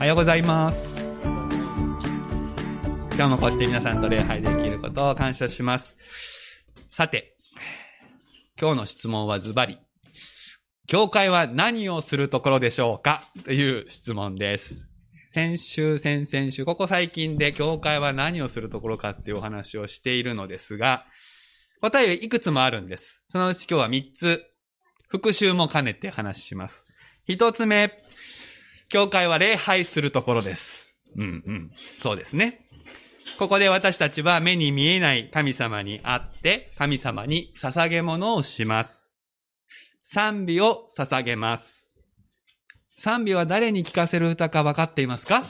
おはようございます。今日もこうして皆さんと礼拝できることを感謝します。さて、今日の質問はズバリ。教会は何をするところでしょうか？という質問です。先週、先々週、ここ最近で教会は何をするところかっていうお話をしているのですが、答えはいくつもあるんです。そのうち今日は3つ、復習も兼ねて話します。1つ目、教会は礼拝するところです。うんうん。そうですね。ここで私たちは目に見えない神様に会って、神様に捧げ物をします。賛美を捧げます。賛美は誰に聞かせる歌か分かっていますか？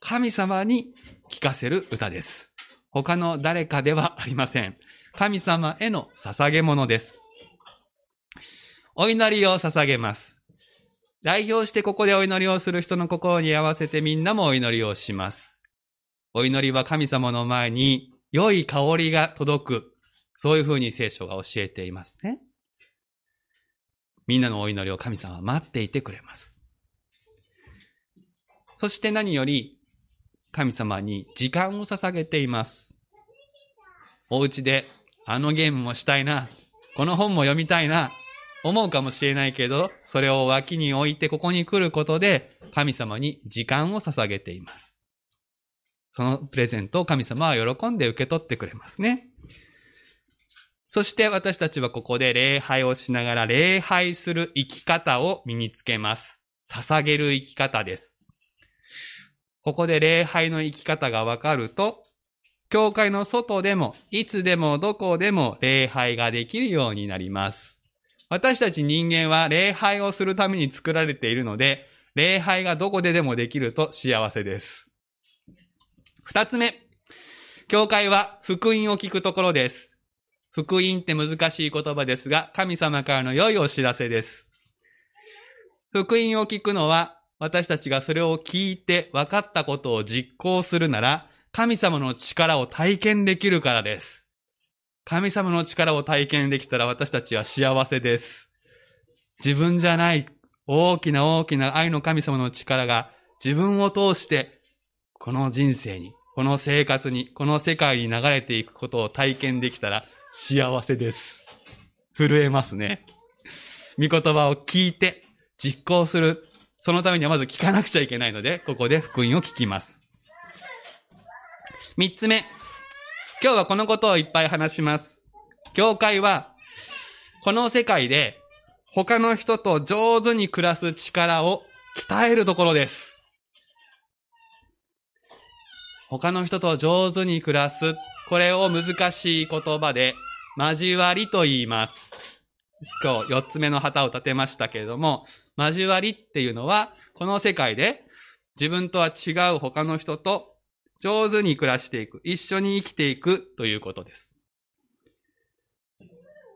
神様に聞かせる歌です。他の誰かではありません。神様への捧げ物です。お祈りを捧げます。代表してここでお祈りをする人の心に合わせてみんなもお祈りをします。お祈りは神様の前に良い香りが届く。そういうふうに聖書が教えていますね。みんなのお祈りを神様は待っていてくれます。そして何より神様に時間を捧げています。お家であのゲームもしたいな、この本も読みたいな、思うかもしれないけど、それを脇に置いてここに来ることで神様に時間を捧げています。そのプレゼントを神様は喜んで受け取ってくれますね。そして私たちはここで礼拝をしながら礼拝する生き方を身につけます。捧げる生き方です。ここで礼拝の生き方がわかると、教会の外でも、いつでもどこでも礼拝ができるようになります。私たち人間は礼拝をするために作られているので、礼拝がどこででもできると幸せです。二つ目。教会は福音を聞くところです。福音って難しい言葉ですが、神様からの良いお知らせです。福音を聞くのは、私たちがそれを聞いて分かったことを実行するなら、神様の力を体験できるからです。神様の力を体験できたら私たちは幸せです。自分じゃない大きな大きな愛の神様の力が自分を通してこの人生に、この生活に、この世界に流れていくことを体験できたら幸せです。震えますね。御言葉を聞いて実行する。そのためにはまず聞かなくちゃいけないので、ここで福音を聞きます。三つ目。今日はこのことをいっぱい話します。教会は、この世界で他の人と上手に暮らす力を鍛えるところです。他の人と上手に暮らす。これを難しい言葉で、交わりと言います。今日四つ目の旗を立てましたけれども、交わりっていうのは、この世界で自分とは違う他の人と上手に暮らしていく、一緒に生きていくということです。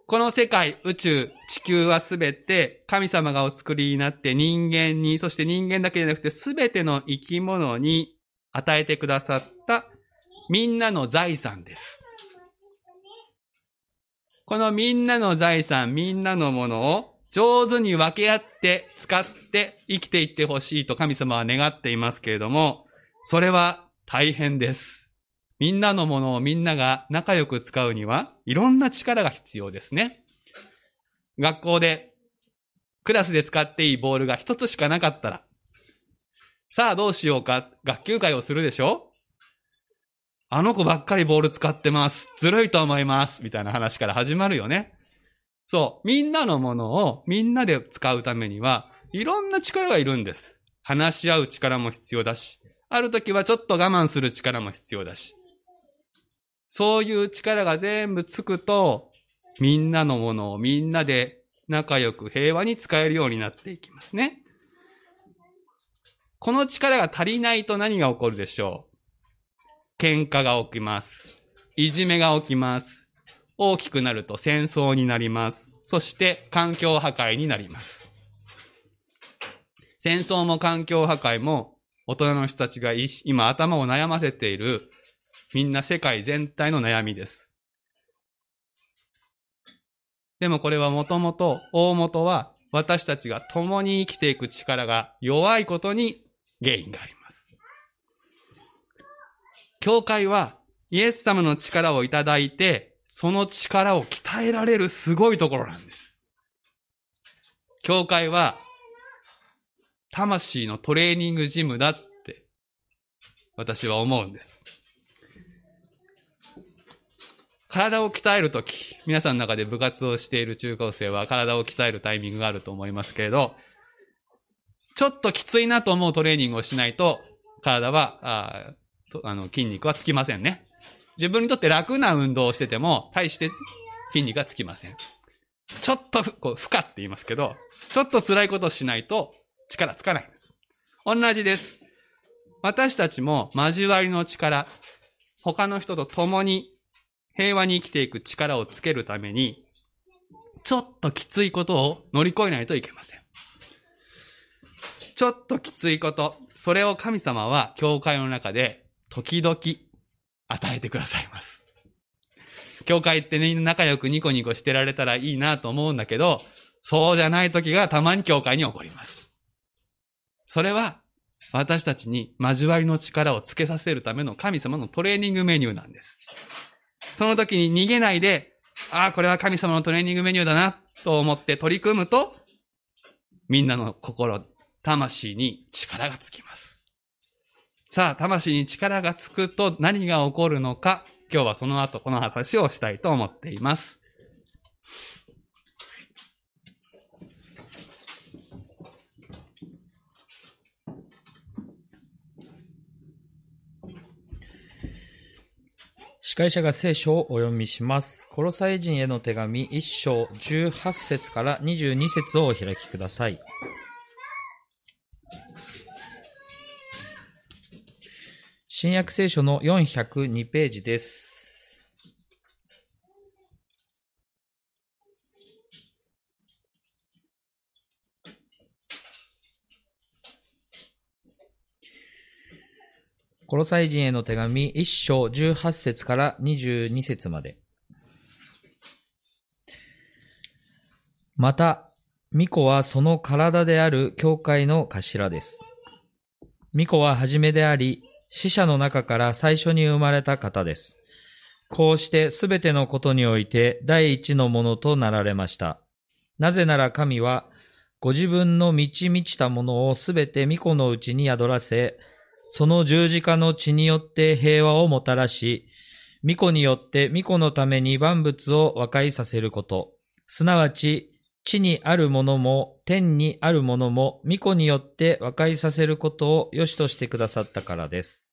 この世界、宇宙、地球はすべて神様がお作りになって人間に、そして人間だけじゃなくてすべての生き物に与えてくださったみんなの財産です。このみんなの財産、みんなのものを上手に分け合って使って生きていってほしいと神様は願っていますけれども、それは大変です。みんなのものをみんなが仲良く使うには、いろんな力が必要ですね。学校で、クラスで使っていいボールが一つしかなかったら、さあどうしようか、学級会をするでしょ？あの子ばっかりボール使ってます。ずるいと思います。みたいな話から始まるよね。そう。みんなのものをみんなで使うためには、いろんな力がいるんです。話し合う力も必要だし、ある時はちょっと我慢する力も必要だし。そういう力が全部つくと、みんなのものをみんなで仲良く平和に使えるようになっていきますね。この力が足りないと何が起こるでしょう？喧嘩が起きます。いじめが起きます。大きくなると戦争になります。そして環境破壊になります。戦争も環境破壊も大人の人たちが今頭を悩ませているみんな世界全体の悩みです。でもこれはもともと、大元は私たちが共に生きていく力が弱いことに原因があります。教会はイエス様の力をいただいて、その力を鍛えられるすごいところなんです。教会は、魂のトレーニングジムだって、私は思うんです。体を鍛えるとき、皆さんの中で部活をしている中高生は体を鍛えるタイミングがあると思いますけれど、ちょっときついなと思うトレーニングをしないと、体は、ああの筋肉はつきませんね。自分にとって楽な運動をしてても、大して筋肉がつきません。ちょっと、こう、負荷って言いますけど、ちょっと辛いことをしないと力つかないんです。同じです。私たちも交わりの力、他の人と共に平和に生きていく力をつけるために、ちょっときついことを乗り越えないといけません。ちょっときついこと、それを神様は教会の中で時々与えてくださいます。教会ってみんな仲良くニコニコしてられたらいいなと思うんだけど、そうじゃない時がたまに教会に起こります。それは私たちに交わりの力をつけさせるための神様のトレーニングメニューなんです。その時に逃げないで、ああ、これは神様のトレーニングメニューだなと思って取り組むと、みんなの心、魂に力がつきます。さあ、魂に力がつくと何が起こるのか、今日はその後この話をしたいと思っています。司会者が聖書をお読みします。コロサイ人への手紙1章18節から22節をお開きください。新約聖書の402ページです。コロサイ人への手紙1章18節から22節まで。また、巫女はその体である教会の頭です。巫女は初めであり、死者の中から最初に生まれた方です。こうしてすべてのことにおいて第一のものとなられました。なぜなら神は、ご自分の満ち満ちたものをすべて巫女のうちに宿らせ、その十字架の血によって平和をもたらし、巫女によって巫女のために万物を和解させること、すなわち地にあるものも天にあるものも巫女によって和解させることを良しとしてくださったからです。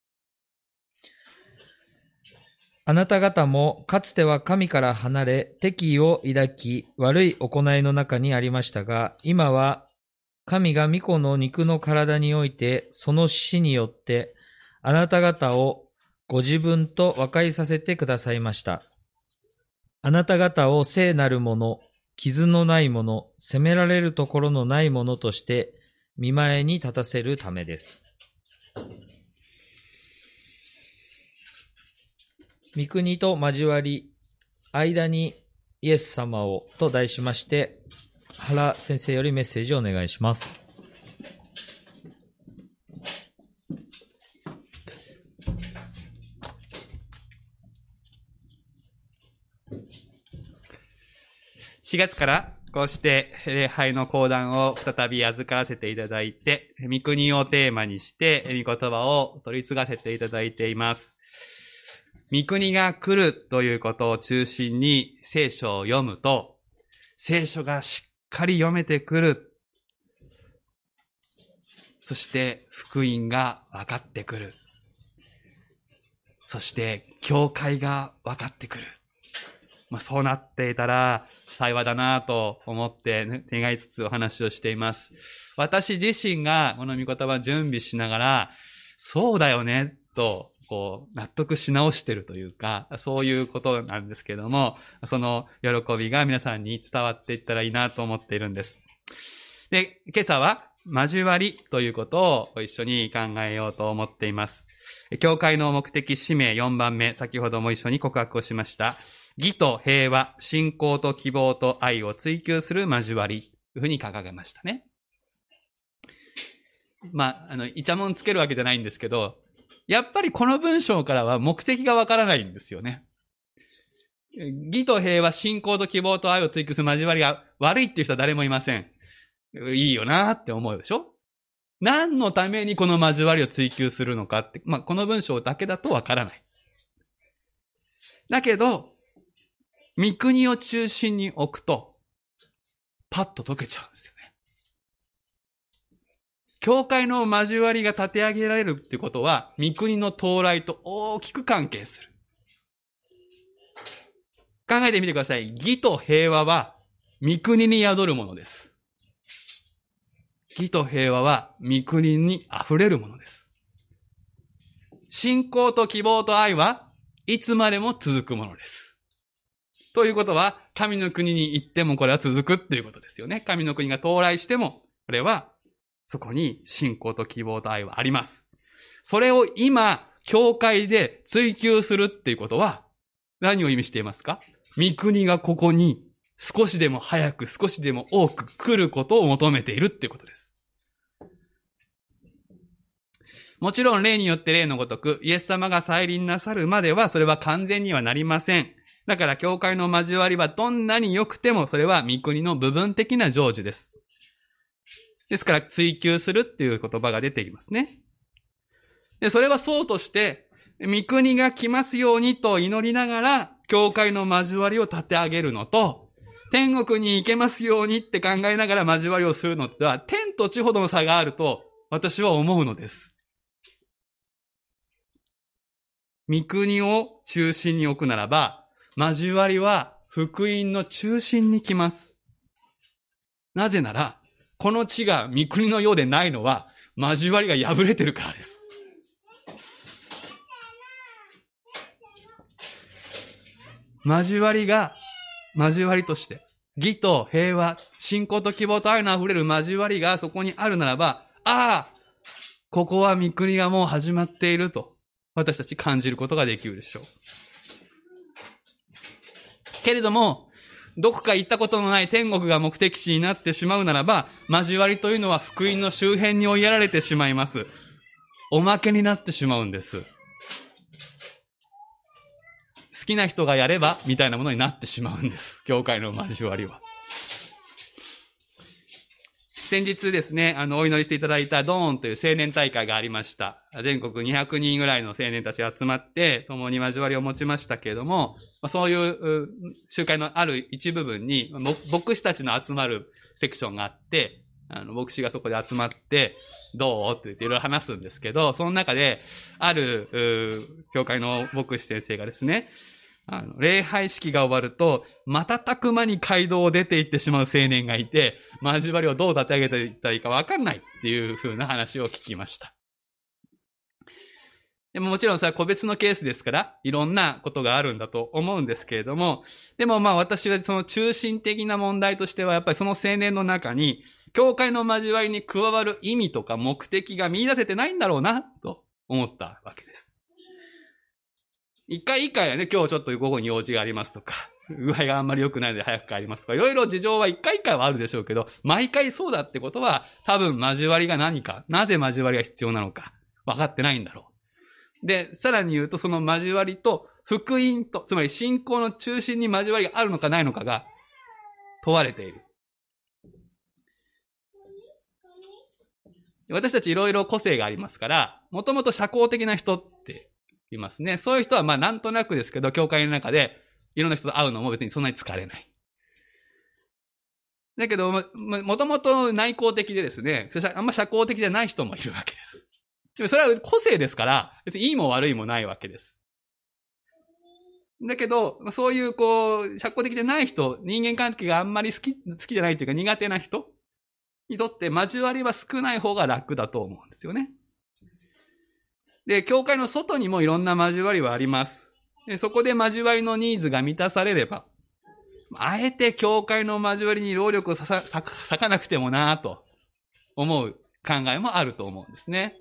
あなた方もかつては神から離れ敵意を抱き悪い行いの中にありましたが、今は神が巫女の肉の体においてその死によってあなた方をご自分と和解させてくださいました。あなた方を聖なるもの、傷のないもの、責められるところのないものとして、見前に立たせるためです。三国と交わり、間にイエス様をと題しまして、原先生よりメッセージをお願いします。4月からこうして礼拝の講談を再び預からせていただいて、御国をテーマにして、御言葉を取り継がせていただいています。御国が来るということを中心に聖書を読むと、聖書がしっかり読めてくる。そして福音が分かってくる。そして教会が分かってくる。まあ、そうなっていたら幸いだなと思って願いつつお話をしています。私自身がこの御言葉準備しながら、そうだよね、と、こう、納得し直してるというか、そういうことなんですけども、その喜びが皆さんに伝わっていったらいいなと思っているんです。で、今朝は、交わりということを一緒に考えようと思っています。教会の目的使命4番目、先ほども一緒に告白をしました。義と平和、信仰と希望と愛を追求する交わり、というふうに掲げましたね。まあ、あの、イチャモンつけるわけじゃないんですけど、やっぱりこの文章からは目的がわからないんですよね。義と平和、信仰と希望と愛を追求する交わりが悪いっていう人は誰もいません。いいよなって思うでしょ？何のためにこの交わりを追求するのかって、まあ、この文章だけだとわからない。だけど、三国を中心に置くと、パッと解けちゃう。教会の交わりが立て上げられるってことは、三国の到来と大きく関係する。考えてみてください。義と平和は、三国に宿るものです。義と平和は、三国に溢れるものです。信仰と希望と愛はいつまでも続くものです。ということは、神の国に行ってもこれは続くっていうことですよね。神の国が到来しても、これは、そこに信仰と希望と愛はあります。それを今、教会で追求するっていうことは、何を意味していますか？御国がここに少しでも早く少しでも多く来ることを求めているっていうことです。もちろん例によって例のごとく、イエス様が再臨なさるまではそれは完全にはなりません。だから教会の交わりはどんなに良くてもそれは御国の部分的な成就です。ですから追求するっていう言葉が出ていますね。で、それはそうとして、御国が来ますようにと祈りながら、教会の交わりを立て上げるのと、天国に行けますようにって考えながら交わりをするのっては、天と地ほどの差があると、私は思うのです。御国を中心に置くならば、交わりは福音の中心に来ます。なぜなら、この地が御国のようでないのは、交わりが破れてるからです。交わりが、交わりとして、義と平和、信仰と希望と愛の溢れる交わりがそこにあるならば、ああ、ここは御国がもう始まっていると、私たち感じることができるでしょう。けれども、どこか行ったことのない天国が目的地になってしまうならば、交わりというのは福音の周辺に追いやられてしまいます。おまけになってしまうんです。好きな人がやれば、みたいなものになってしまうんです。教会の交わりは。先日ですね、あの、お祈りしていただいたドーンという青年大会がありました。全国200人ぐらいの青年たちが集まって、共に交わりを持ちましたけれども、そういう集会のある一部分に、牧師たちの集まるセクションがあって、あの、牧師がそこで集まって、どう？って言っていろいろ話すんですけど、その中で、ある、教会の牧師先生がですね、あの、礼拝式が終わると、瞬く間に街道を出て行ってしまう青年がいて、交わりをどう立て上げていったらいいかわかんないっていう風な話を聞きました。でももちろんそれは個別のケースですから、いろんなことがあるんだと思うんですけれども、でもまあ私はその中心的な問題としては、やっぱりその青年の中に、教会の交わりに加わる意味とか目的が見出せてないんだろうな、と思ったわけです。一回一回はね、今日ちょっと午後に用事がありますとか、具合があんまり良くないので早く帰りますとか、いろいろ事情は一回一回はあるでしょうけど、毎回そうだってことは、多分交わりが何か、なぜ交わりが必要なのか、分かってないんだろう。で、さらに言うと、その交わりと、福音と、つまり信仰の中心に交わりがあるのかないのかが問われている。私たちいろいろ個性がありますから、もともと社交的な人いますね。そういう人はまあなんとなくですけど、教会の中でいろんな人と会うのも別にそんなに疲れない。だけど、もともと内向的でですね、あんま社交的じゃない人もいるわけです。でもそれは個性ですから、別にいいも悪いもないわけです。だけど、そういうこう、社交的でない人、人間関係があんまり好き、好きじゃないというか苦手な人にとって交わりは少ない方が楽だと思うんですよね。で、教会の外にもいろんな交わりはあります。でそこで交わりのニーズが満たされれば、あえて教会の交わりに労力を割かなくてもなぁと思う考えもあると思うんですね。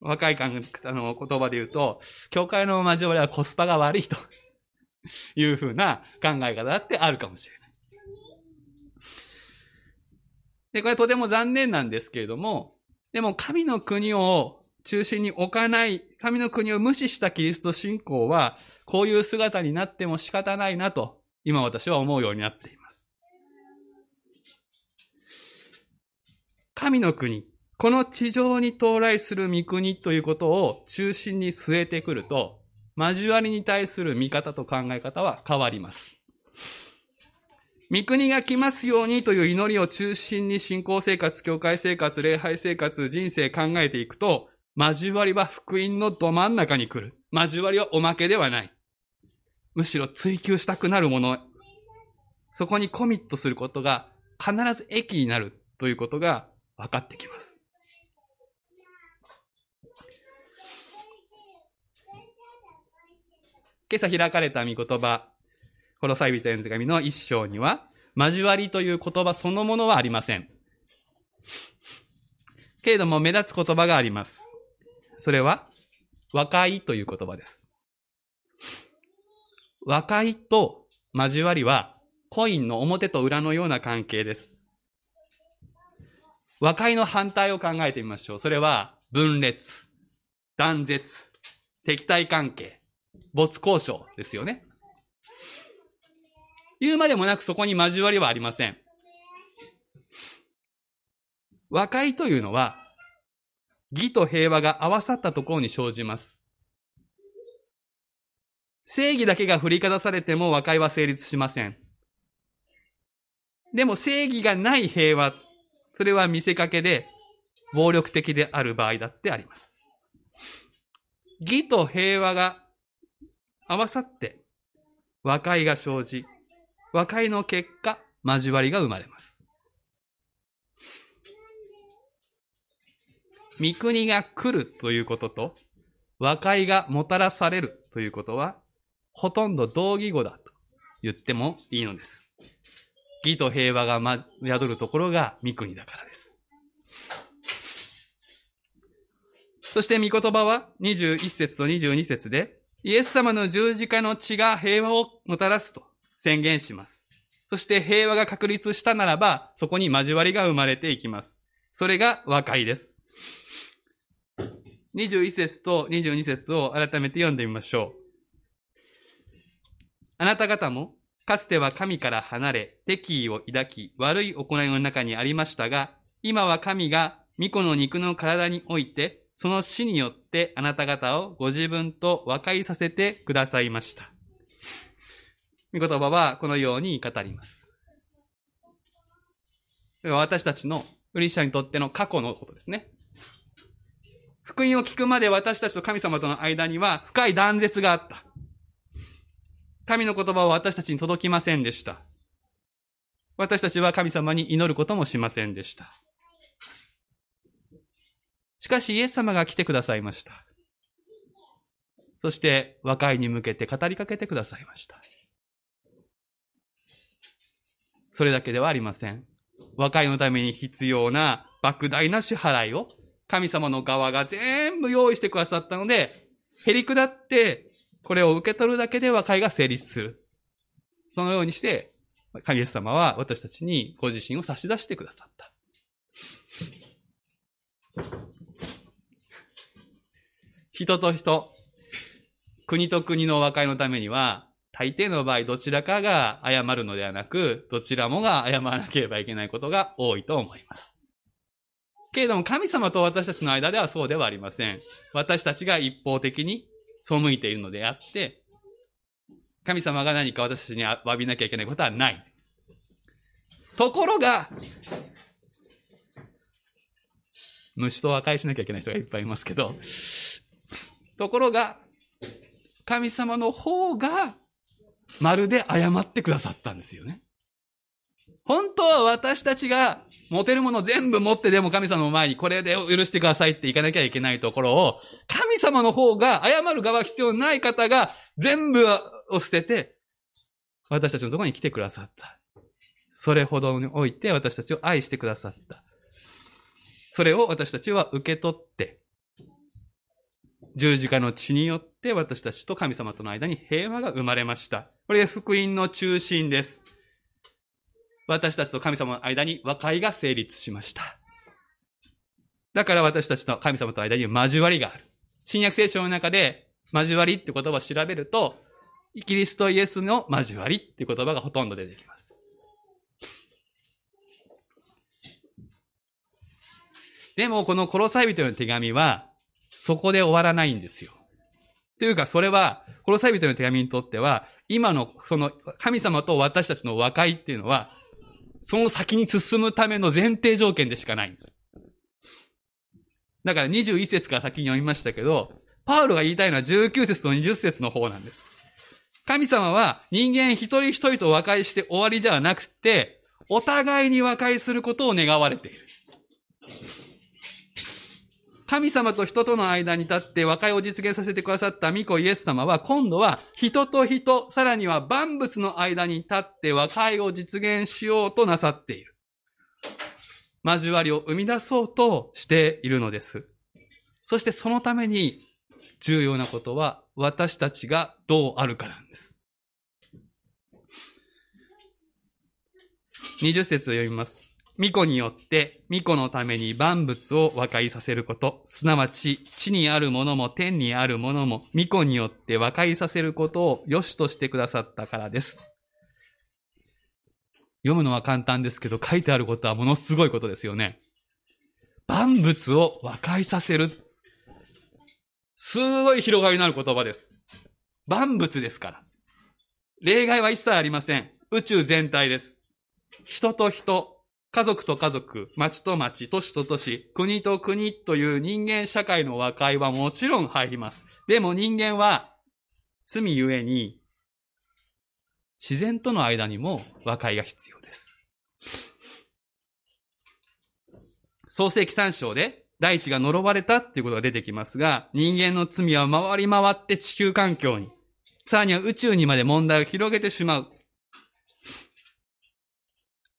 若い感あの言葉で言うと、教会の交わりはコスパが悪いと いうふうな考え方だってあるかもしれない。で、これとても残念なんですけれども、でも神の国を中心に置かない、神の国を無視したキリスト信仰は、こういう姿になっても仕方ないなと、今私は思うようになっています。神の国、この地上に到来する御国ということを中心に据えてくると、交わりに対する見方と考え方は変わります。御国が来ますようにという祈りを中心に信仰生活、教会生活、礼拝生活、人生考えていくと、交わりは福音のど真ん中に来る。交わりはおまけではない。むしろ追求したくなるもの。そこにコミットすることが必ず益になるということが分かってきます。今朝開かれた御言葉、このサイビテン手紙の一章には、交わりという言葉そのものはありません。けれども目立つ言葉があります。それは、和解という言葉です。和解と交わりは、コインの表と裏のような関係です。和解の反対を考えてみましょう。それは、分裂、断絶、敵対関係、没交渉ですよね。言うまでもなくそこに交わりはありません。和解というのは、義と平和が合わさったところに生じます。正義だけが振りかざされても和解は成立しません。でも正義がない平和、それは見せかけで暴力的である場合だってあります。義と平和が合わさって和解が生じ、和解の結果、交わりが生まれます。御国が来るということと、和解がもたらされるということは、ほとんど同義語だと言ってもいいのです。義と平和が、ま、宿るところが御国だからです。そして御言葉は21節と22節で、イエス様の十字架の血が平和をもたらすと宣言します。そして平和が確立したならば、そこに交わりが生まれていきます。それが和解です。21節と22節を改めて読んでみましょう。あなた方も、かつては神から離れ、敵意を抱き、悪い行いの中にありましたが、今は神が御子の肉の体において、その死によってあなた方をご自分と和解させてくださいました。御言葉はこのように語ります。私たちのクリスチャにとっての過去のことですね。福音を聞くまで私たちと神様との間には深い断絶があった。神の言葉は私たちに届きませんでした。私たちは神様に祈ることもしませんでした。しかしイエス様が来てくださいました。そして和解に向けて語りかけてくださいました。それだけではありません。和解のために必要な莫大な支払いを神様の側が全部用意してくださったので、へり下ってこれを受け取るだけで和解が成立する。そのようにして、神様は私たちにご自身を差し出してくださった。人と人、国と国の和解のためには、大抵の場合どちらかが謝るのではなく、どちらもが謝らなければいけないことが多いと思います。けれども神様と私たちの間ではそうではありません。私たちが一方的に背いているのであって、神様が何か私たちに詫びなきゃいけないことはない。ところが、虫と和解しなきゃいけない人がいっぱいいますけど、ところが、神様の方が、まるで謝ってくださったんですよね。本当は私たちが持てるもの全部持ってでも神様の前にこれで許してくださいって言かなきゃいけないところを、神様の方が謝る側必要ない方が全部を捨てて、私たちのところに来てくださった。それほどにおいて私たちを愛してくださった。それを私たちは受け取って、十字架の血によって私たちと神様との間に平和が生まれました。これが福音の中心です。私たちと神様の間に和解が成立しました。だから私たちと神様との間に交わりがある。新約聖書の中で交わりって言葉を調べると、キリストイエスの交わりっていう言葉がほとんど出てきます。でも、このコロサイ人の手紙は、そこで終わらないんですよ。というか、それは、コロサイ人の手紙にとっては、今の、その、神様と私たちの和解っていうのは、その先に進むための前提条件でしかないんです。だから21節から先に読みましたけど、パウロが言いたいのは19節と20節の方なんです。神様は人間一人一人と和解して終わりではなくて、お互いに和解することを願われている。神様と人との間に立って和解を実現させてくださった御子イエス様は、今度は人と人、さらには万物の間に立って和解を実現しようとなさっている。交わりを生み出そうとしているのです。そしてそのために重要なことは私たちがどうあるかなんです。20節を読みます。巫女によって、巫女のために万物を和解させること、すなわち、地にあるものも天にあるものも、巫女によって和解させることを良しとしてくださったからです。読むのは簡単ですけど、書いてあることはものすごいことですよね。万物を和解させる。すごい広がりのある言葉です。万物ですから。例外は一切ありません。宇宙全体です。人と人、家族と家族、町と町、都市と都市、国と国という人間社会の和解はもちろん入ります。でも人間は罪ゆえに自然との間にも和解が必要です。創世記三章で大地が呪われたっていうことが出てきますが、人間の罪は回り回って地球環境に、さらには宇宙にまで問題を広げてしまう。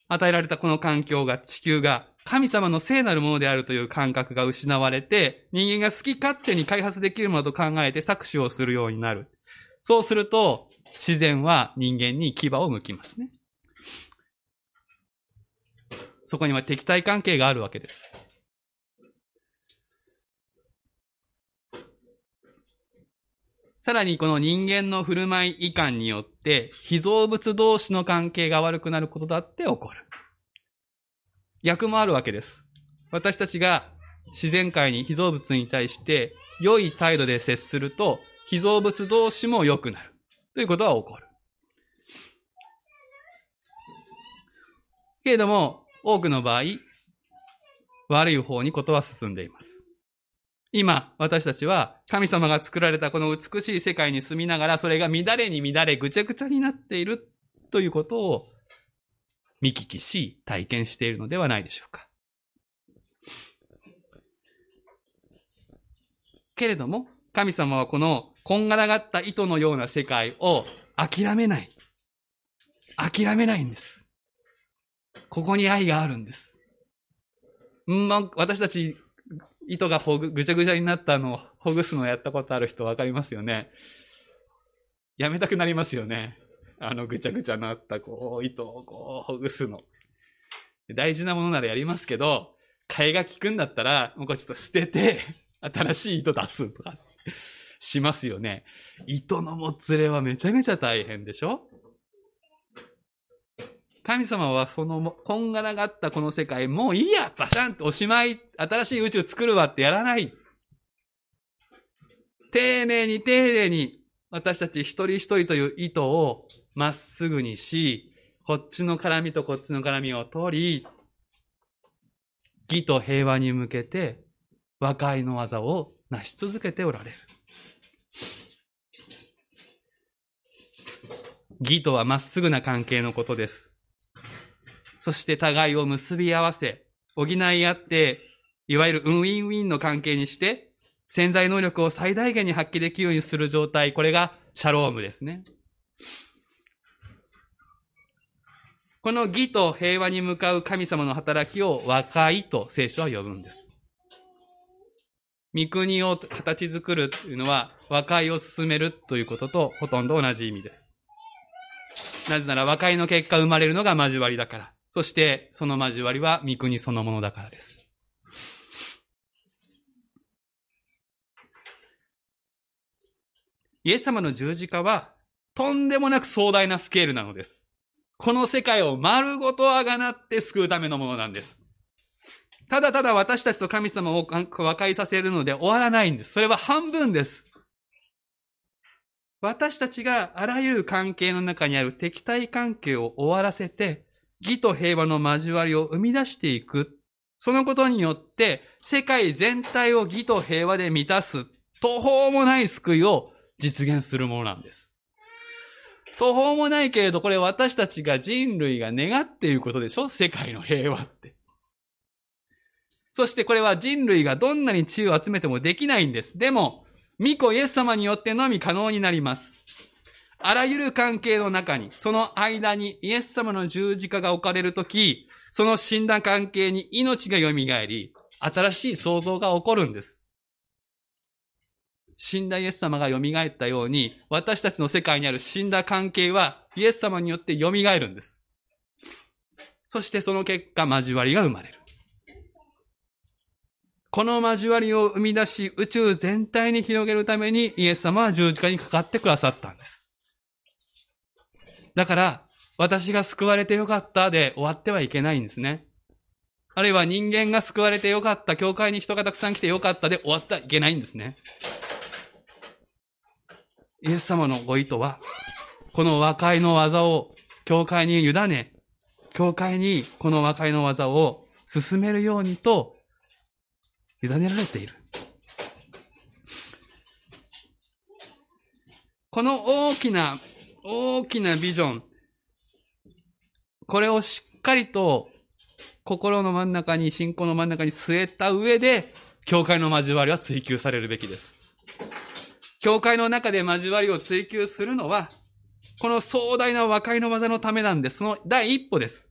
与えられたこの環境が、地球が神様の聖なるものであるという感覚が失われて、人間が好き勝手に開発できるものと考えて搾取をするようになる。そうすると、自然は人間に牙を向きますね。そこには敵対関係があるわけです。さらにこの人間の振る舞い遺憾によって、被造物同士の関係が悪くなることだって起こる。逆もあるわけです。私たちが自然界に被造物に対して良い態度で接すると、被造物同士も良くなる。ということは起こる。けれども、多くの場合、悪い方にことは進んでいます。今、私たちは神様が作られたこの美しい世界に住みながら、それが乱れに乱れ、ぐちゃぐちゃになっているということを見聞きし、体験しているのではないでしょうか。けれども、神様はこのこんがらがった糸のような世界を諦めない。諦めないんです。ここに愛があるんです。ま、私たち糸がほぐ、ぐちゃぐちゃになったのをほぐすのやったことある人わかりますよね。やめたくなりますよね。あのぐちゃぐちゃなった、こう、糸をこう、ほぐすの。大事なものならやりますけど、替えが効くんだったら、もうこれちょっと捨てて、新しい糸出すとか、しますよね。糸のもつれはめちゃめちゃ大変でしょ？神様はその、こんがらがったこの世界、もういいやバシャンとおしまい新しい宇宙作るわってやらない。丁寧に丁寧に、私たち一人一人という意図をまっすぐにし、こっちの絡みとこっちの絡みを取り、義と平和に向けて和解の技を成し続けておられる。義とはまっすぐな関係のことです。そして互いを結び合わせ、補い合って、いわゆるウィンウィンの関係にして、潜在能力を最大限に発揮できるようにする状態、これがシャロームですね。この義と平和に向かう神様の働きを和解と聖書は呼ぶんです。御国を形作るというのは和解を進めるということとほとんど同じ意味です。なぜなら和解の結果生まれるのが交わりだから。そして、その交わりは御国そのものだからです。イエス様の十字架は、とんでもなく壮大なスケールなのです。この世界を丸ごとあがなって救うためのものなんです。ただただ私たちと神様を和解させるので終わらないんです。それは半分です。私たちがあらゆる関係の中にある敵対関係を終わらせて、義と平和の交わりを生み出していく。そのことによって、世界全体を義と平和で満たす、途方もない救いを実現するものなんです。途方もないけれど、これ私たちが人類が願っていることでしょ？世界の平和って。そしてこれは人類がどんなに知恵を集めてもできないんです。でも、巫女イエス様によってのみ可能になります。あらゆる関係の中に、その間にイエス様の十字架が置かれるとき、その死んだ関係に命が蘇り、新しい創造が起こるんです。死んだイエス様が蘇ったように、私たちの世界にある死んだ関係は、イエス様によって蘇るんです。そしてその結果、交わりが生まれる。この交わりを生み出し、宇宙全体に広げるために、イエス様は十字架にかかってくださったんです。だから、私が救われてよかったで終わってはいけないんですね。あるいは人間が救われてよかった、教会に人がたくさん来てよかったで終わってはいけないんですね。イエス様のご意図は、この和解の技を教会に委ね、教会にこの和解の技を進めるようにと、委ねられている。この大きな、大きなビジョン、これをしっかりと心の真ん中に、信仰の真ん中に据えた上で、教会の交わりは追求されるべきです。教会の中で交わりを追求するのは、この壮大な和解の技のためなんです。その第一歩です。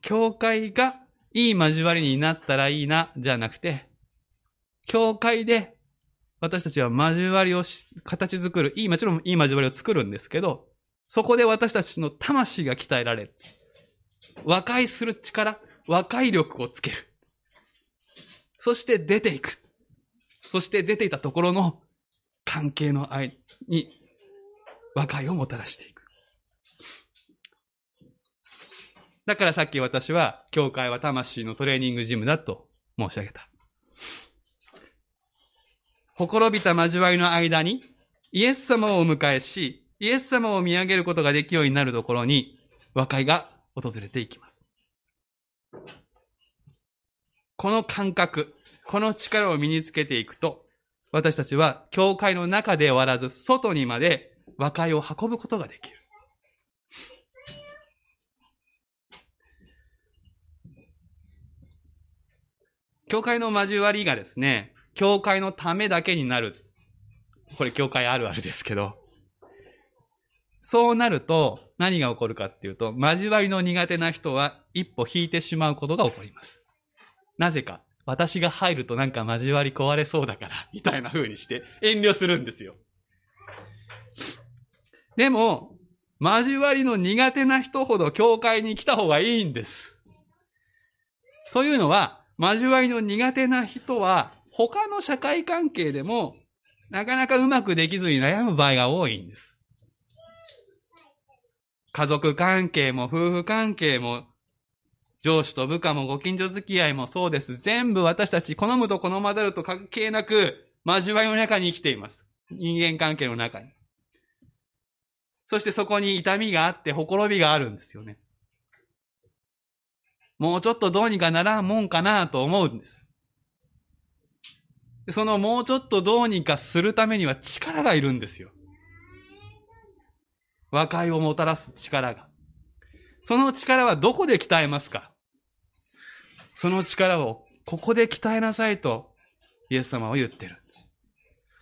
教会がいい交わりになったらいいな、じゃなくて、教会で私たちは交わりをし形作る、いい、もちろんいい交わりを作るんですけど、そこで私たちの魂が鍛えられる。和解する力、和解力をつける。そして出ていく。そして出ていたところの関係の愛に和解をもたらしていく。だからさっき私は、教会は魂のトレーニングジムだと申し上げた。ほころびた交わりの間に、イエス様をお迎えし、イエス様を見上げることができるようになるところに、和解が訪れていきます。この感覚、この力を身につけていくと、私たちは教会の中で終わらず、外にまで和解を運ぶことができる。教会の交わりがですね、教会のためだけになる。これ教会あるあるですけど。そうなると、何が起こるかっていうと、交わりの苦手な人は一歩引いてしまうことが起こります。なぜか、私が入るとなんか交わり壊れそうだから、みたいな風にして遠慮するんですよ。でも、交わりの苦手な人ほど教会に来た方がいいんです。というのは、交わりの苦手な人は、他の社会関係でも、なかなかうまくできずに悩む場合が多いんです。家族関係も夫婦関係も、上司と部下もご近所付き合いもそうです。全部私たち好むと好まざると関係なく、交わりの中に生きています。人間関係の中に。そしてそこに痛みがあって、ほころびがあるんですよね。もうちょっとどうにかならんもんかなと思うんです。そのもうちょっとどうにかするためには力がいるんですよ。和解をもたらす力が。その力はどこで鍛えますか？その力をここで鍛えなさいとイエス様は言ってる。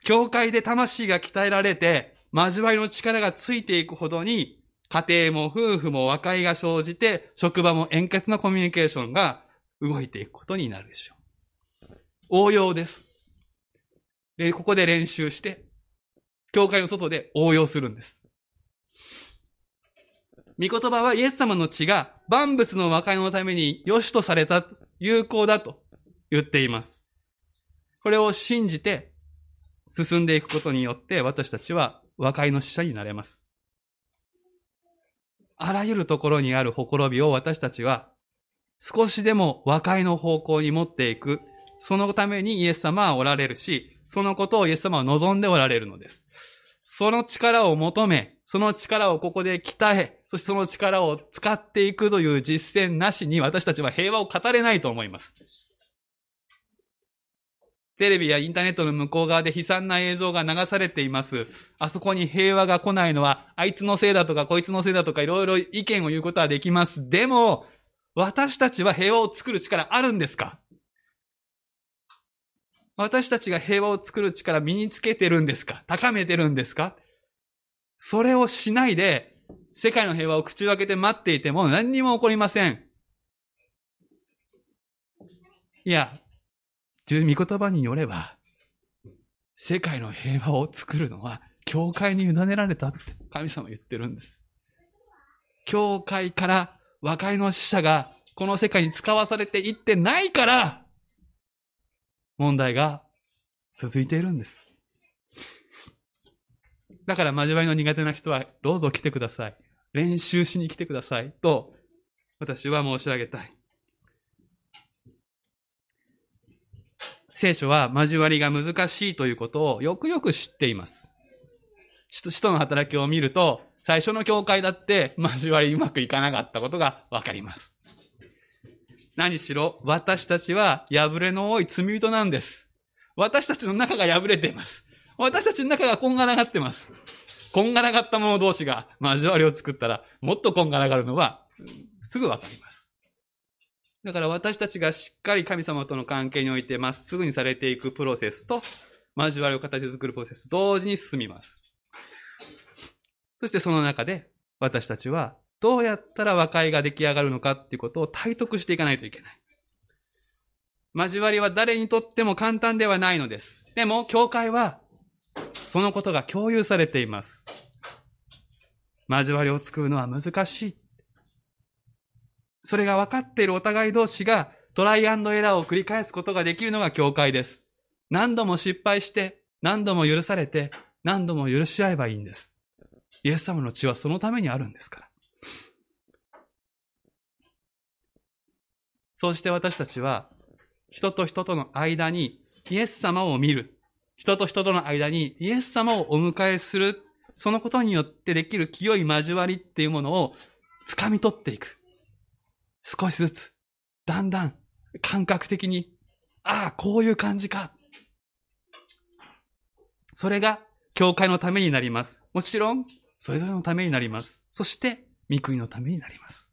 教会で魂が鍛えられて交わりの力がついていくほどに家庭も夫婦も和解が生じて職場も円滑なコミュニケーションが動いていくことになるでしょう。応用です。で、ここで練習して、教会の外で応用するんです。御言葉はイエス様の血が万物の和解のために良しとされた、有効だと言っています。これを信じて進んでいくことによって私たちは和解の使者になれます。あらゆるところにあるほころびを私たちは少しでも和解の方向に持っていく。そのためにイエス様はおられるし、そのことをイエス様は望んでおられるのです。その力を求め、その力をここで鍛え、そしてその力を使っていくという実践なしに私たちは平和を語れないと思います。テレビやインターネットの向こう側で悲惨な映像が流されています。あそこに平和が来ないのは、あいつのせいだとかこいつのせいだとかいろいろ意見を言うことはできます。でも、私たちは平和を作る力あるんですか？私たちが平和を作る力身につけてるんですか？高めてるんですか？それをしないで、世界の平和を口を開けて待っていても何にも起こりません。いや、御言葉によれば、世界の平和を作るのは、教会に委ねられたって神様言ってるんです。教会から和解の使者がこの世界に使わされていってないから、問題が続いているんです。だから交わりの苦手な人はどうぞ来てください。練習しに来てください。と、私は申し上げたい。聖書は交わりが難しいということをよくよく知っています。使徒の働きを見ると、最初の教会だって交わりうまくいかなかったことがわかります。何しろ、私たちは破れの多い罪人なんです。私たちの中が破れています。私たちの中がこんがらがってます。こんがらがった者同士が交わりを作ったら、もっとこんがらがるのは、すぐわかります。だから私たちがしっかり神様との関係においてまっすぐにされていくプロセスと、交わりを形作るプロセス、同時に進みます。そしてその中で、私たちはどうやったら和解が出来上がるのかっていうことを体得していかないといけない。交わりは誰にとっても簡単ではないのです。でも、教会は、そのことが共有されています。交わりを作るのは難しい。それが分かっているお互い同士がトライアンドエラーを繰り返すことができるのが教会です。何度も失敗して、何度も許されて、何度も許し合えばいいんです。イエス様の血はそのためにあるんですから。そして私たちは、人と人との間にイエス様を見る。人と人との間にイエス様をお迎えする。そのことによってできる清い交わりっていうものを掴み取っていく。少しずつ、だんだん感覚的に、ああ、こういう感じか。それが教会のためになります。もちろん、それぞれのためになります。そして、御国のためになります。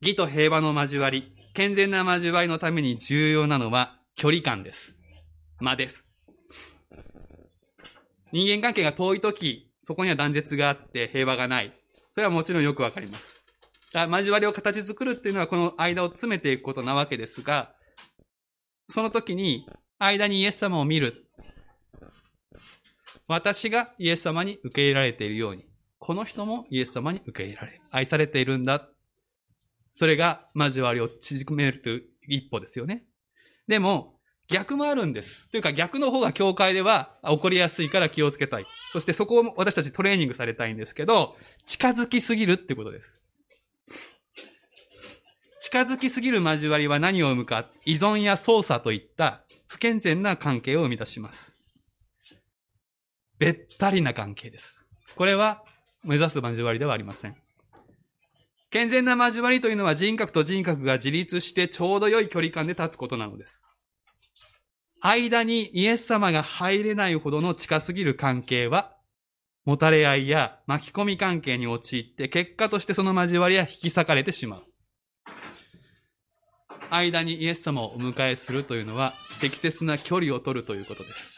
義と平和の交わり、健全な交わりのために重要なのは距離感です。間です。人間関係が遠いとき、そこには断絶があって平和がない。それはもちろんよくわかります。だ交わりを形作るっていうのはこの間を詰めていくことなわけですが、その時に間にイエス様を見る。私がイエス様に受け入れられているように、この人もイエス様に受け入れられ、愛されているんだ。それが交わりを縮めるという一歩ですよね。でも、逆もあるんです。というか逆の方が教会では起こりやすいから気をつけたい。そしてそこを私たちトレーニングされたいんですけど、近づきすぎるってことです。近づきすぎる交わりは何を生むか、依存や操作といった不健全な関係を生み出します。べったりな関係です。これは目指す交わりではありません。健全な交わりというのは人格と人格が自立してちょうど良い距離感で立つことなのです。間にイエス様が入れないほどの近すぎる関係は、もたれ合いや巻き込み関係に陥って、結果としてその交わりは引き裂かれてしまう。間にイエス様をお迎えするというのは、適切な距離を取るということです。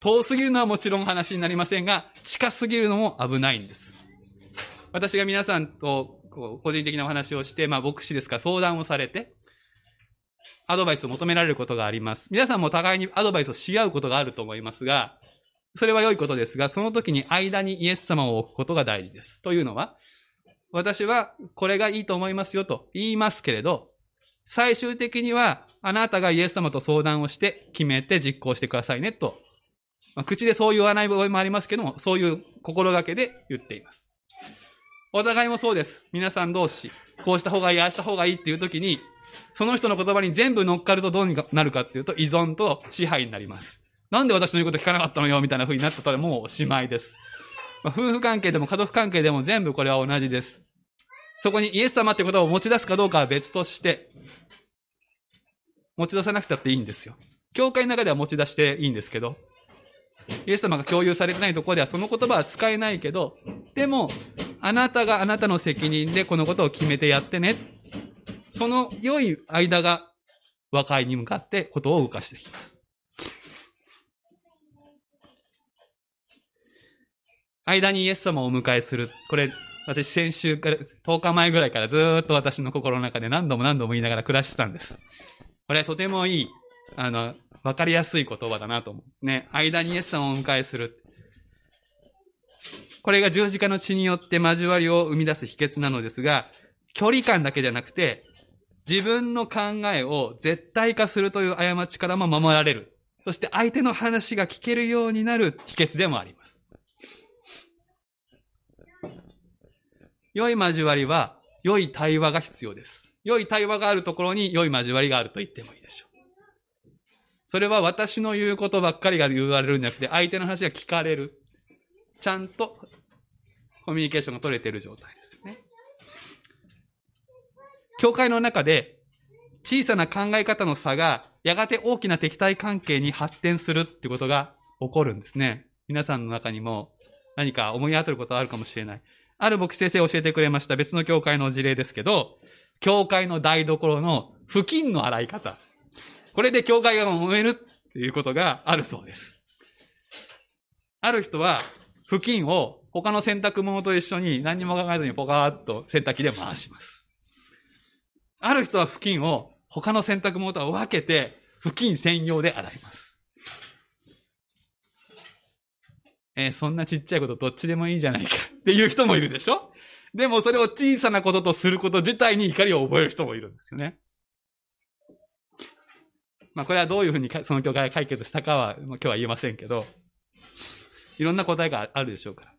遠すぎるのはもちろん話になりませんが、近すぎるのも危ないんです。私が皆さんとこう個人的なお話をして、まあ牧師ですから相談をされて、アドバイスを求められることがあります。皆さんも互いにアドバイスをし合うことがあると思いますが、それは良いことですが、その時に間にイエス様を置くことが大事です。というのは、私はこれがいいと思いますよと言いますけれど、最終的には、あなたがイエス様と相談をして決めて実行してくださいねと。まあ、口でそう言わない場合もありますけども、そういう心がけで言っています。お互いもそうです。皆さん同士、こうした方がいい、ああした方がいいっていう時に、その人の言葉に全部乗っかるとどうになるかっていうと依存と支配になります。なんで私の言うこと聞かなかったのよみたいな風になったらもうおしまいです。まあ夫婦関係でも家族関係でも全部これは同じです。そこにイエス様ってことを持ち出すかどうかは別として、持ち出さなくたっていいんですよ。教会の中では持ち出していいんですけど、イエス様が共有されてないところではその言葉は使えないけど、でも、あなたがあなたの責任でこのことを決めてやってね。その良い間が和解に向かってことを動かしていきます。間にイエス様をお迎えする。これ、私先週から、10日前ぐらいからずっと私の心の中で何度も何度も言いながら暮らしてたんです。これはとてもいい、あの、わかりやすい言葉だなと思うんですね。間にイエス様をお迎えする。これが十字架の血によって交わりを生み出す秘訣なのですが、距離感だけじゃなくて、自分の考えを絶対化するという過ちからも守られる。そして相手の話が聞けるようになる秘訣でもあります。良い交わりは、良い対話が必要です。良い対話があるところに良い交わりがあると言ってもいいでしょう。それは私の言うことばっかりが言われるんじゃなくて、相手の話が聞かれる。ちゃんとコミュニケーションが取れている状態ですよね。教会の中で小さな考え方の差がやがて大きな敵対関係に発展するってことが起こるんですね。皆さんの中にも何か思い当たることあるかもしれない。ある牧師先生教えてくれました別の教会の事例ですけど、教会の台所の付近の洗い方。これで教会が燃えるっていうことがあるそうです。ある人は、付近を他の洗濯物と一緒に何にも考えずにポカーっと洗濯機で回します。ある人は付近を他の洗濯物とは分けて、付近専用で洗います。えーそんなちっちゃいことどっちでもいいんじゃないかっていう人もいるでしょ？でもそれを小さなこととすること自体に怒りを覚える人もいるんですよね。まあこれはどういうふうにその教会が解決したかは、まあ今日は言えませんけど、いろんな答えがあるでしょうから。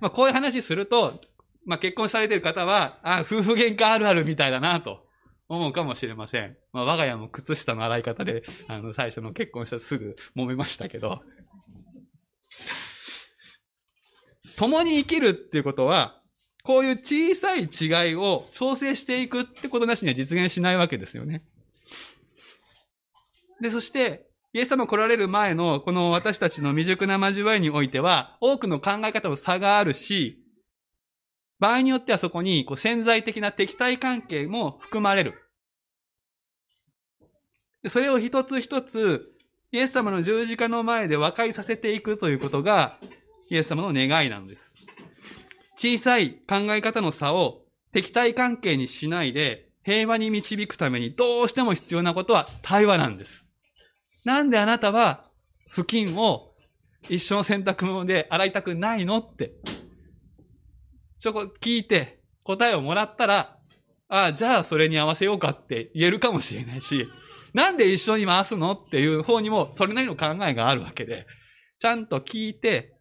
まあこういう話すると、まあ結婚されている方は、あ、夫婦喧嘩あるあるみたいだなと思うかもしれません。まあ我が家も靴下の洗い方で、あの最初の結婚したらすぐ揉めましたけど、共に生きるっていうことは、こういう小さい違いを調整していくってことなしには実現しないわけですよね。で、そして、イエス様来られる前のこの私たちの未熟な交わりにおいては、多くの考え方の差があるし、場合によってはそこにこう潜在的な敵対関係も含まれる。それを一つ一つ、イエス様の十字架の前で和解させていくということが、イエス様の願いなんです。小さい考え方の差を敵対関係にしないで平和に導くためにどうしても必要なことは対話なんです。なんであなたは付近を一緒の洗濯物で洗いたくないのって。ちょこ聞いて答えをもらったら、ああ、じゃあそれに合わせようかって言えるかもしれないし、なんで一緒に回すのっていう方にもそれなりの考えがあるわけで、ちゃんと聞いて、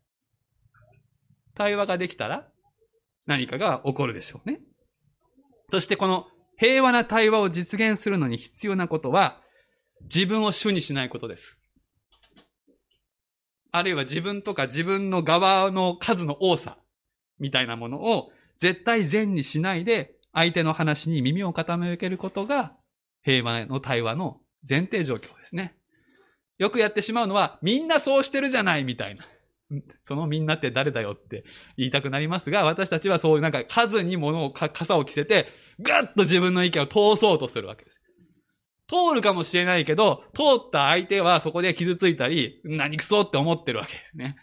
対話ができたら何かが起こるでしょうね。そしてこの平和な対話を実現するのに必要なことは、自分を主にしないことです。あるいは自分とか自分の側の数の多さみたいなものを絶対善にしないで相手の話に耳を傾けることが平和の対話の前提状況ですね。よくやってしまうのはみんなそうしてるじゃないみたいな。そのみんなって誰だよって言いたくなりますが、私たちはそういうなんか数に物を、傘を着せて、ぐっと自分の意見を通そうとするわけです。通るかもしれないけど、通った相手はそこで傷ついたり、何くそって思ってるわけですね。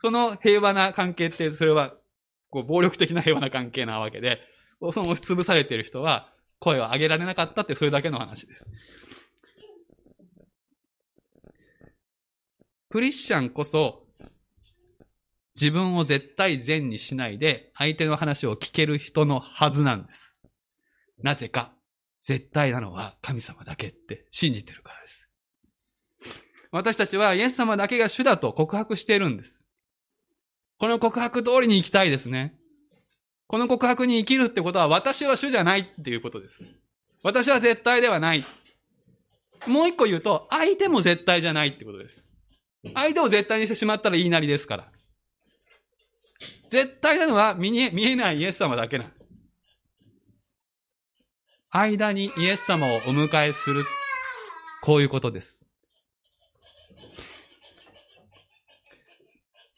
その平和な関係って、それは、こう、暴力的な平和な関係なわけで、その押しつぶされてる人は、声を上げられなかったって、それだけの話です。クリスチャンこそ、自分を絶対善にしないで、相手の話を聞ける人のはずなんです。なぜか。絶対なのは神様だけって信じてるからです。私たちはイエス様だけが主だと告白しているんです。この告白通りに生きたいですね。この告白に生きるってことは私は主じゃないっていうことです。私は絶対ではない。もう一個言うと、相手も絶対じゃないってことです。相手を絶対にしてしまったら言いなりですから。絶対なのは見え見えないイエス様だけなん。間にイエス様をお迎えする。こういうことです。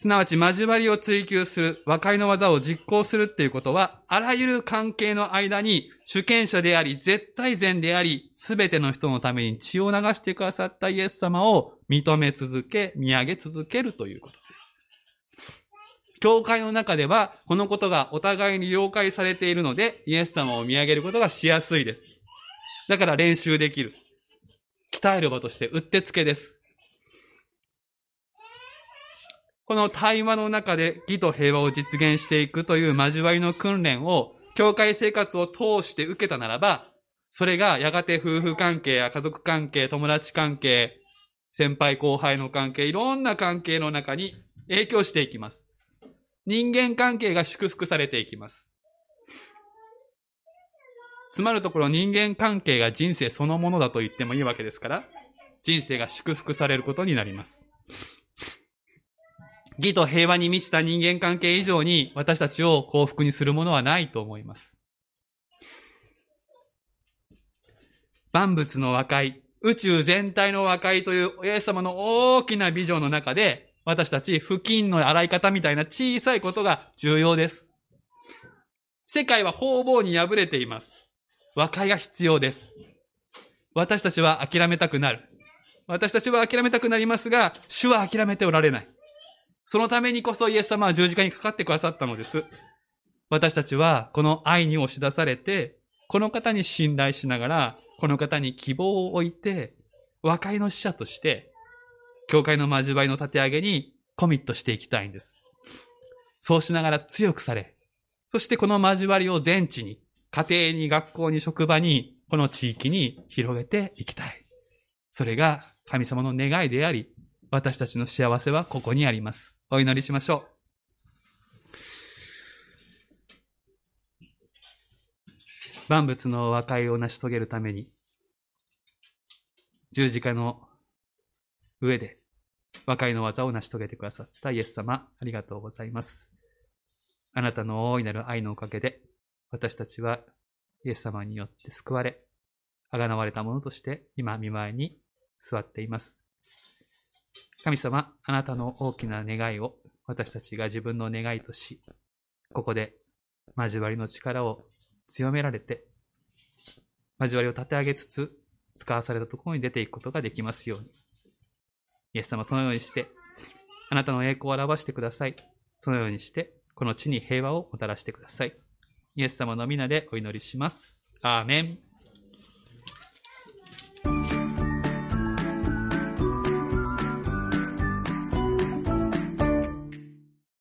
すなわち交わりを追求する、和解の技を実行するっていうことは、あらゆる関係の間に主権者であり、絶対善であり、すべての人のために血を流してくださったイエス様を認め続け、見上げ続けるということです。教会の中では、このことがお互いに了解されているので、イエス様を見上げることがしやすいです。だから練習できる。鍛える場としてうってつけです。この対話の中で義と平和を実現していくという交わりの訓練を、教会生活を通して受けたならば、それがやがて夫婦関係や家族関係、友達関係、先輩後輩の関係、いろんな関係の中に影響していきます。人間関係が祝福されていきます。つまるところ人間関係が人生そのものだと言ってもいいわけですから、人生が祝福されることになります。義と平和に満ちた人間関係以上に私たちを幸福にするものはないと思います。万物の和解、宇宙全体の和解というイエス様の大きなビジョンの中で、私たち付近の洗い方みたいな小さいことが重要です。世界は方々に敗れています。和解が必要です。私たちは諦めたくなる。私たちは諦めたくなりますが、主は諦めておられない。そのためにこそイエス様は十字架にかかってくださったのです。私たちはこの愛に押し出されて、この方に信頼しながら、この方に希望を置いて、和解の使者として、教会の交わりの立て上げにコミットしていきたいんです。そうしながら強くされ、そしてこの交わりを全地に、家庭に学校に職場に、この地域に広げていきたい。それが神様の願いであり、私たちの幸せはここにあります。お祈りしましょう。万物の和解を成し遂げるために、十字架の上で和解の技を成し遂げてくださったイエス様、ありがとうございます。あなたの大いなる愛のおかげで、私たちはイエス様によって救われ、あがなわれたものとして今見舞いに座っています。神様、あなたの大きな願いを私たちが自分の願いとし、ここで交わりの力を強められて、交わりを立て上げつつ、使わされたところに出ていくことができますように。イエス様、そのようにして、あなたの栄光を表してください。そのようにして、この地に平和をもたらしてください。イエス様の皆でお祈りします。アーメン。